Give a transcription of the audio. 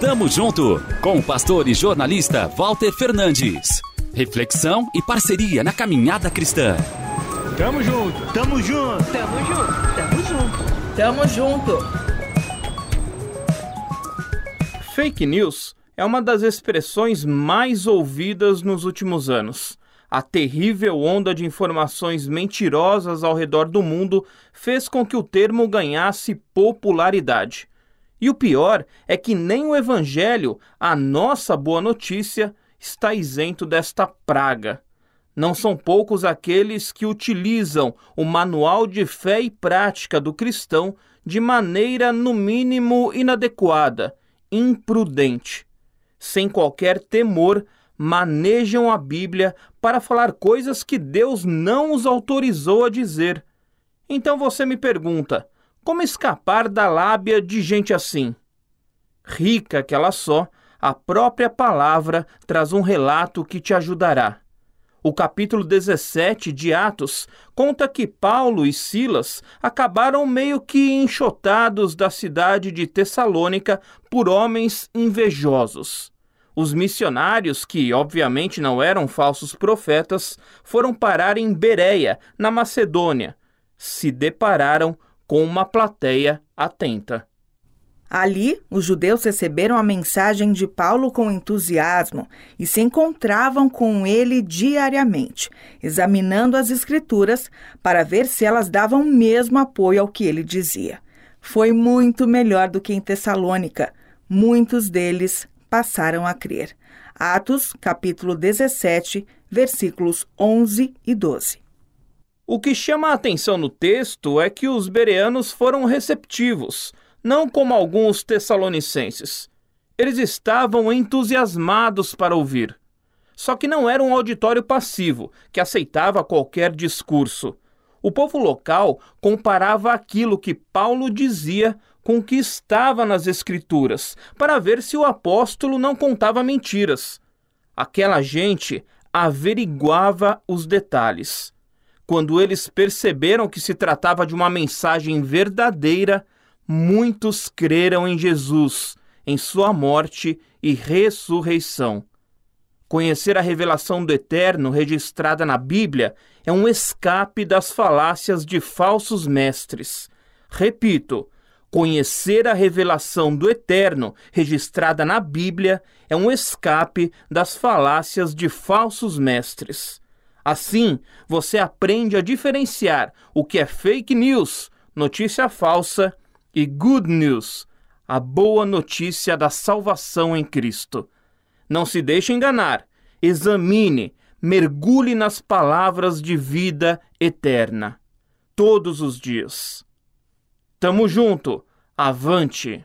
Tamo junto com o pastor e jornalista Walter Fernandes. Reflexão e parceria na caminhada cristã. Tamo junto, tamo junto, tamo junto, tamo junto, tamo junto. Fake news é uma das expressões mais ouvidas nos últimos anos. A terrível onda de informações mentirosas ao redor do mundo fez com que o termo ganhasse popularidade. E o pior é que nem o Evangelho, a nossa boa notícia, está isento desta praga. Não são poucos aqueles que utilizam o manual de fé e prática do cristão de maneira, no mínimo, inadequada, imprudente. Sem qualquer temor, manejam a Bíblia para falar coisas que Deus não os autorizou a dizer. Então você me pergunta: como escapar da lábia de gente assim? Rica que ela só, a própria palavra traz um relato que te ajudará. O capítulo 17 de Atos conta que Paulo e Silas acabaram meio que enxotados da cidade de Tessalônica por homens invejosos. Os missionários, que obviamente não eram falsos profetas, foram parar em Bereia, na Macedônia. Se depararam com uma plateia atenta. Ali, os judeus receberam a mensagem de Paulo com entusiasmo e se encontravam com ele diariamente, examinando as Escrituras para ver se elas davam mesmo apoio ao que ele dizia. Foi muito melhor do que em Tessalônica. Muitos deles passaram a crer. Atos, capítulo 17, versículos 11 e 12. O que chama a atenção no texto é que os bereanos foram receptivos, não como alguns tessalonicenses. Eles estavam entusiasmados para ouvir. Só que não era um auditório passivo, que aceitava qualquer discurso. O povo local comparava aquilo que Paulo dizia com o que estava nas Escrituras, para ver se o apóstolo não contava mentiras. Aquela gente averiguava os detalhes. Quando eles perceberam que se tratava de uma mensagem verdadeira, muitos creram em Jesus, em sua morte e ressurreição. Conhecer a revelação do Eterno registrada na Bíblia é um escape das falácias de falsos mestres. Repito, Conhecer a revelação do Eterno registrada na Bíblia é um escape das falácias de falsos mestres. Assim, você aprende a diferenciar o que é fake news, notícia falsa, e good news, a boa notícia da salvação em Cristo. Não se deixe enganar, examine, mergulhe nas palavras de vida eterna. Todos os dias. Tamo junto. Avante.